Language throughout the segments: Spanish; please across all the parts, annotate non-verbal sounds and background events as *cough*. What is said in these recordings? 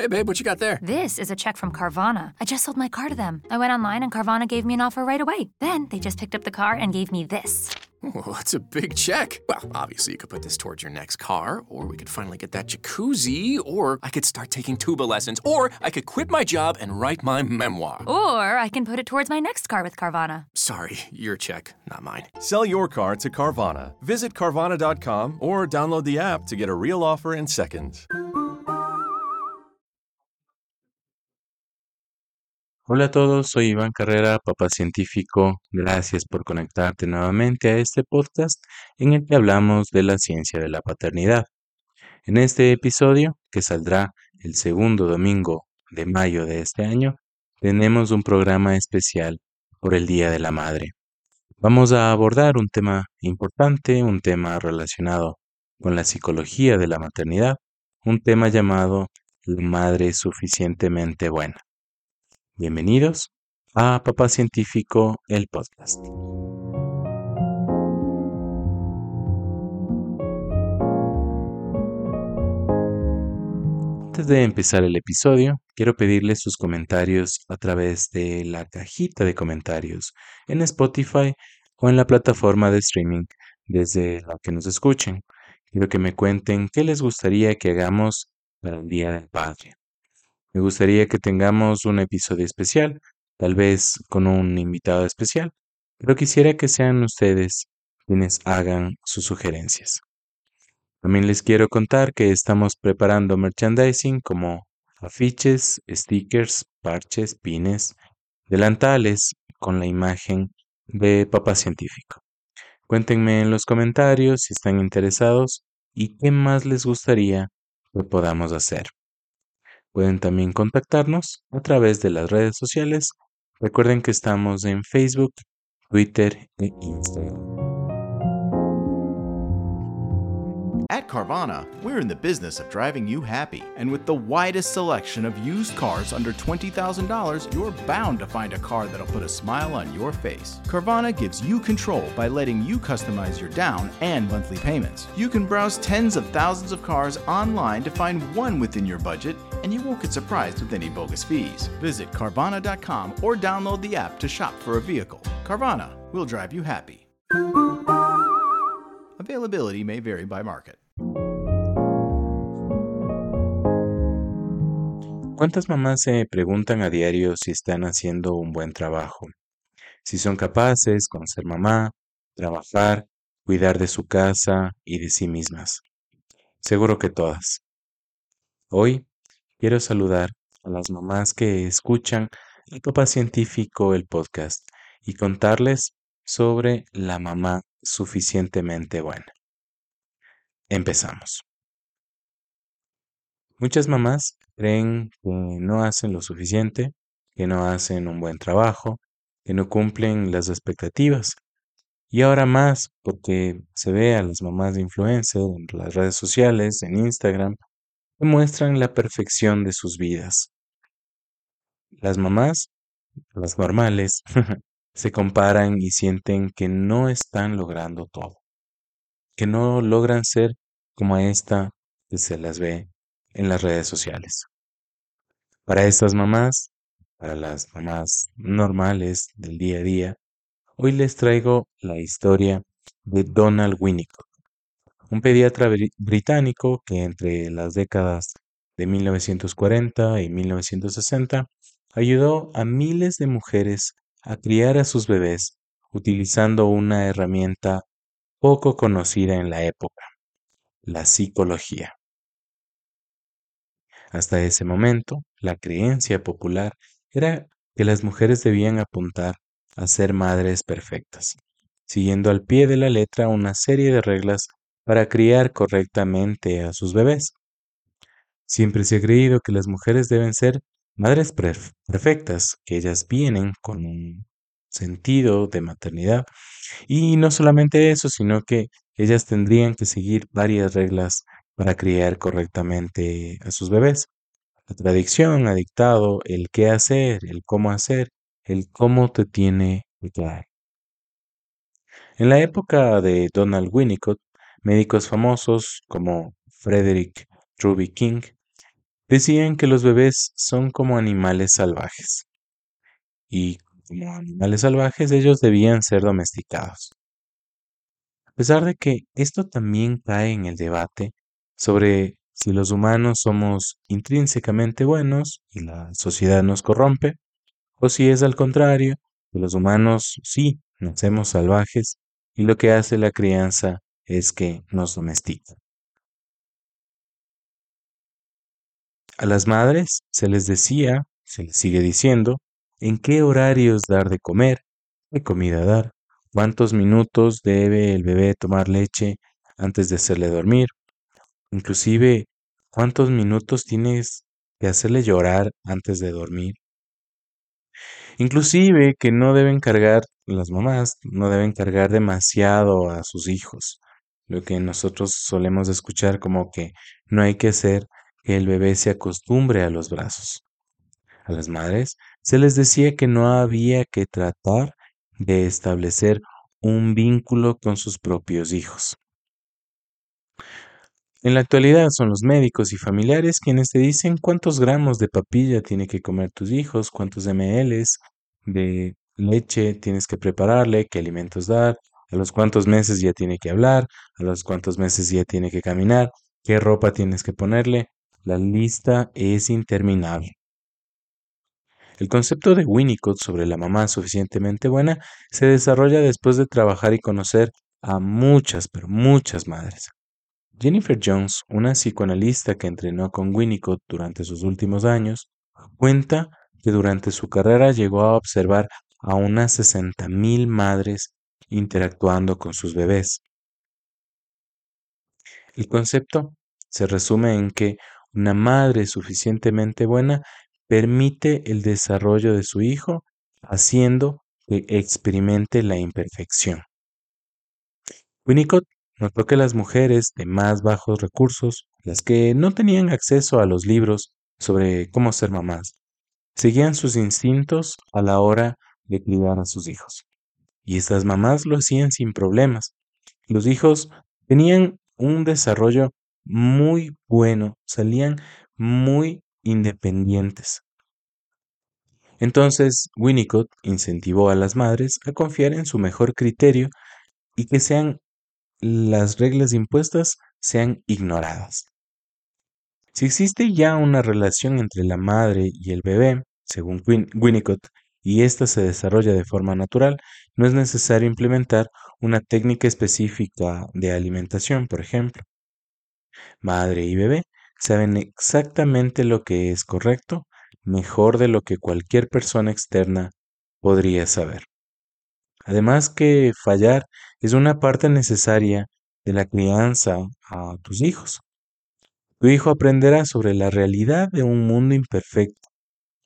Hey, babe, what you got there? This is a check from Carvana. I just sold my car to them. I went online and Carvana gave me an offer right away. Then they just picked up the car and gave me this. Well, *laughs* that's a big check. Well, obviously, you could put this towards your next car, or we could finally get that jacuzzi, or I could start taking tuba lessons, or I could quit my job and write my memoir. Or I can put it towards my next car with Carvana. Sorry, your check, not mine. Sell your car to Carvana. Visit Carvana.com or download the app to get a real offer in seconds. Hola a todos, soy Iván Carrera, papá científico. Gracias por conectarte nuevamente a este podcast en el que hablamos de la ciencia de la paternidad. En este episodio, que saldrá el segundo domingo de mayo de este año, tenemos un programa especial por el Día de la Madre. Vamos a abordar un tema importante, un tema relacionado con la psicología de la maternidad, un tema llamado la madre suficientemente buena. Bienvenidos a Papá Científico, el podcast. Antes de empezar el episodio, quiero pedirles sus comentarios a través de la cajita de comentarios en Spotify o en la plataforma de streaming desde la que nos escuchen. Quiero que me cuenten qué les gustaría que hagamos para el Día del Padre. Me gustaría que tengamos un episodio especial, tal vez con un invitado especial, pero quisiera que sean ustedes quienes hagan sus sugerencias. También les quiero contar que estamos preparando merchandising como afiches, stickers, parches, pines, delantales con la imagen de Papá Científico. Cuéntenme en los comentarios si están interesados y qué más les gustaría que podamos hacer. Pueden también contactarnos a través de las redes sociales. Recuerden que estamos en Facebook, Twitter e Instagram. At Carvana, we're in the business of driving you happy. And with the widest selection of used cars under $20,000, you're bound to find a car that'll put a smile on your face. Carvana gives you control by letting you customize your down and monthly payments. You can browse tens of thousands of cars online to find one within your budget, and you won't get surprised with any bogus fees. Visit Carvana.com or download the app to shop for a vehicle. Carvana will drive you happy. Availability may vary by market. ¿Cuántas mamás se preguntan a diario si están haciendo un buen trabajo? Si son capaces con ser mamá, trabajar, cuidar de su casa y de sí mismas. Seguro que todas. Hoy quiero saludar a las mamás que escuchan el Papá Científico, el podcast, y contarles sobre la mamá suficientemente buena. Empezamos. Muchas mamás creen que no hacen lo suficiente, que no hacen un buen trabajo, que no cumplen las expectativas. Y ahora más, porque se ve a las mamás de influencer en las redes sociales, en Instagram, que muestran la perfección de sus vidas. Las mamás, las normales, *laughs* se comparan y sienten que no están logrando todo, que no logran ser como a esta que se las ve en las redes sociales. Para estas mamás, para las mamás normales del día a día, hoy les traigo la historia de Donald Winnicott, un pediatra británico que entre las décadas de 1940 y 1960 ayudó a miles de mujeres a criar a sus bebés utilizando una herramienta poco conocida en la época, la psicología. Hasta ese momento, la creencia popular era que las mujeres debían apuntar a ser madres perfectas, siguiendo al pie de la letra una serie de reglas para criar correctamente a sus bebés. Siempre se ha creído que las mujeres deben ser madres perfectas, que ellas vienen con un sentido de maternidad. Y no solamente eso, sino que ellas tendrían que seguir varias reglas para criar correctamente a sus bebés. La tradición ha dictado el qué hacer, el cómo hacer, el cómo te tiene que criar. En la época de Donald Winnicott, médicos famosos como Frederick Ruby King decían que los bebés son como animales salvajes y como animales salvajes ellos debían ser domesticados. A pesar de que esto también cae en el debate sobre si los humanos somos intrínsecamente buenos y la sociedad nos corrompe, o si es al contrario, que los humanos sí nacemos salvajes y lo que hace la crianza es que nos domestica. A las madres se les decía, se les sigue diciendo, en qué horarios dar de comer, qué comida dar, cuántos minutos debe el bebé tomar leche antes de hacerle dormir, inclusive cuántos minutos tienes que hacerle llorar antes de dormir. Inclusive que no deben cargar, las mamás no deben cargar demasiado a sus hijos, lo que nosotros solemos escuchar como que no hay que hacer que el bebé se acostumbre a los brazos. A las madres se les decía que no había que tratar de establecer un vínculo con sus propios hijos. En la actualidad son los médicos y familiares quienes te dicen cuántos gramos de papilla tiene que comer tus hijos, cuántos ml de leche tienes que prepararle, qué alimentos dar, a los cuántos meses ya tiene que hablar, a los cuántos meses ya tiene que caminar, qué ropa tienes que ponerle. La lista es interminable. El concepto de Winnicott sobre la mamá suficientemente buena se desarrolla después de trabajar y conocer a muchas, pero muchas madres. Jennifer Jones, una psicoanalista que entrenó con Winnicott durante sus últimos años, cuenta que durante su carrera llegó a observar a unas 60.000 madres interactuando con sus bebés. El concepto se resume en que una madre suficientemente buena permite el desarrollo de su hijo haciendo que experimente la imperfección. Winnicott notó que las mujeres de más bajos recursos, las que no tenían acceso a los libros sobre cómo ser mamás, seguían sus instintos a la hora de criar a sus hijos. Y estas mamás lo hacían sin problemas. Los hijos tenían un desarrollo muy bueno, salían muy independientes. Entonces, Winnicott incentivó a las madres a confiar en su mejor criterio y que sean las reglas impuestas sean ignoradas. Si existe ya una relación entre la madre y el bebé, según Winnicott, y ésta se desarrolla de forma natural, no es necesario implementar una técnica específica de alimentación, por ejemplo. Madre y bebé saben exactamente lo que es correcto, mejor de lo que cualquier persona externa podría saber. Además que fallar es una parte necesaria de la crianza a tus hijos. Tu hijo aprenderá sobre la realidad de un mundo imperfecto.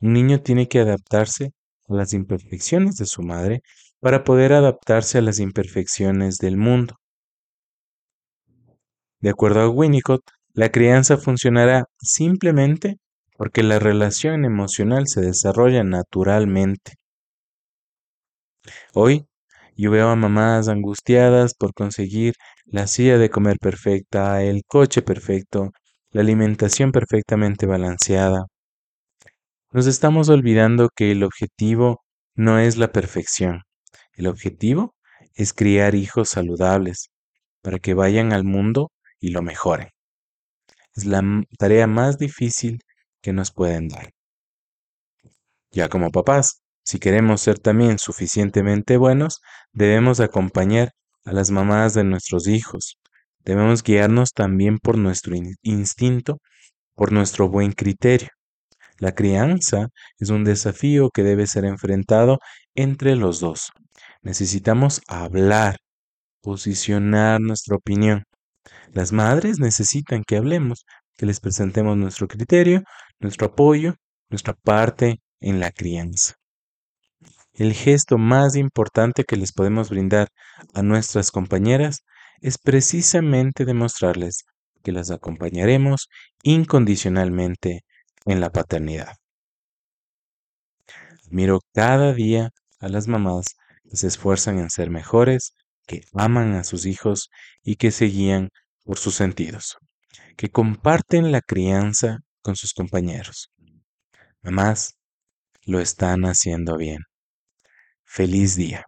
Un niño tiene que adaptarse a las imperfecciones de su madre para poder adaptarse a las imperfecciones del mundo. De acuerdo a Winnicott, la crianza funcionará simplemente porque la relación emocional se desarrolla naturalmente. Hoy yo veo a mamás angustiadas por conseguir la silla de comer perfecta, el coche perfecto, la alimentación perfectamente balanceada. Nos estamos olvidando que el objetivo no es la perfección. El objetivo es criar hijos saludables para que vayan al mundo y lo mejoren. Es la tarea más difícil que nos pueden dar. Ya como papás, si queremos ser también suficientemente buenos, debemos acompañar a las mamás de nuestros hijos. Debemos guiarnos también por nuestro instinto, por nuestro buen criterio. La crianza es un desafío que debe ser enfrentado entre los dos. Necesitamos hablar, posicionar nuestra opinión. Las madres necesitan que hablemos, que les presentemos nuestro criterio, nuestro apoyo, nuestra parte en la crianza. El gesto más importante que les podemos brindar a nuestras compañeras es precisamente demostrarles que las acompañaremos incondicionalmente en la paternidad. Admiro cada día a las mamás que se esfuerzan en ser mejores, que aman a sus hijos y que se guían por sus sentidos, que comparten la crianza con sus compañeros. Mamás, lo están haciendo bien. Feliz día.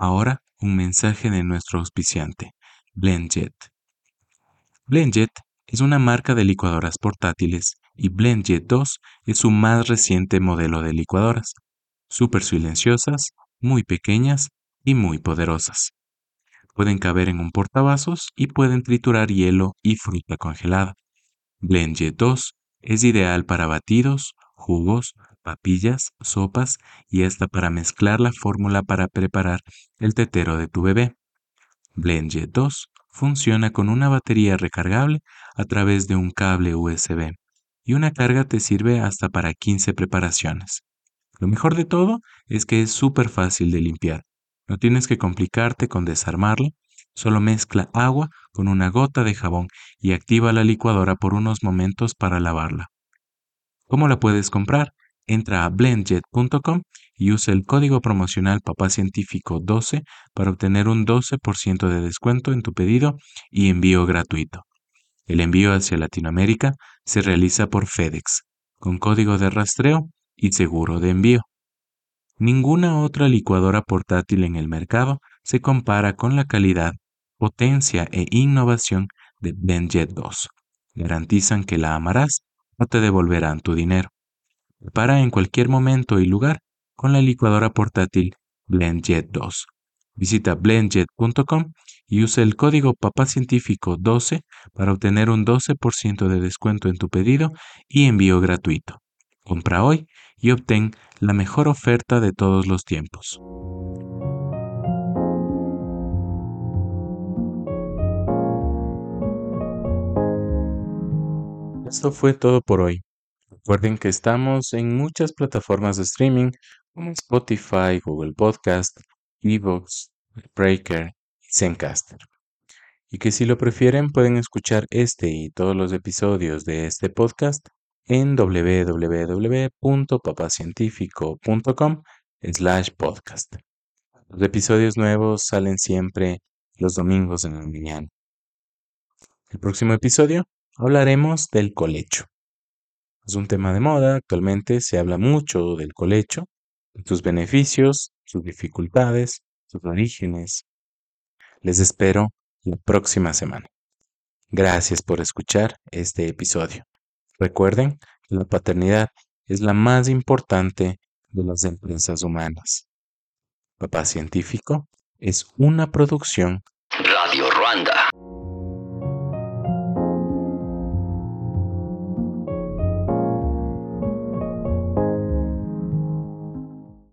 Ahora un mensaje de nuestro auspiciante, BlendJet. BlendJet es una marca de licuadoras portátiles y BlendJet 2 es su más reciente modelo de licuadoras, súper silenciosas, muy pequeñas y muy poderosas. Pueden caber en un portavasos y pueden triturar hielo y fruta congelada. BlendJet 2 es ideal para batidos, jugos, papillas, sopas y hasta para mezclar la fórmula para preparar el tetero de tu bebé. BlendJet 2 funciona con una batería recargable a través de un cable USB y una carga te sirve hasta para 15 preparaciones. Lo mejor de todo es que es súper fácil de limpiar. No tienes que complicarte con desarmarlo, solo mezcla agua con una gota de jabón y activa la licuadora por unos momentos para lavarla. ¿Cómo la puedes comprar? Entra a blendjet.com y usa el código promocional papacientífico 12 para obtener un 12% de descuento en tu pedido y envío gratuito. El envío hacia Latinoamérica se realiza por FedEx, con código de rastreo y seguro de envío. Ninguna otra licuadora portátil en el mercado se compara con la calidad, potencia e innovación de BlendJet 2. Garantizan que la amarás o te devolverán tu dinero. Prepara en cualquier momento y lugar con la licuadora portátil BlendJet 2. Visita blendjet.com y usa el código papacientífico 12 para obtener un 12% de descuento en tu pedido y envío gratuito. Compra hoy y obtén la mejor oferta de todos los tiempos. Esto fue todo por hoy. Recuerden que estamos en muchas plataformas de streaming como Spotify, Google Podcast, Evox, Breaker Zencaster. Y que si lo prefieren pueden escuchar este y todos los episodios de este podcast en www.papacientifico.com slash podcast. Los episodios nuevos salen siempre los domingos en la mañana. El próximo episodio hablaremos del colecho. Es un tema de moda, actualmente se habla mucho del colecho, sus beneficios, sus dificultades, sus orígenes. Les espero la próxima semana. Gracias por escuchar este episodio. Recuerden, la paternidad es la más importante de las empresas humanas. Papá Científico es una producción Radio Ruanda.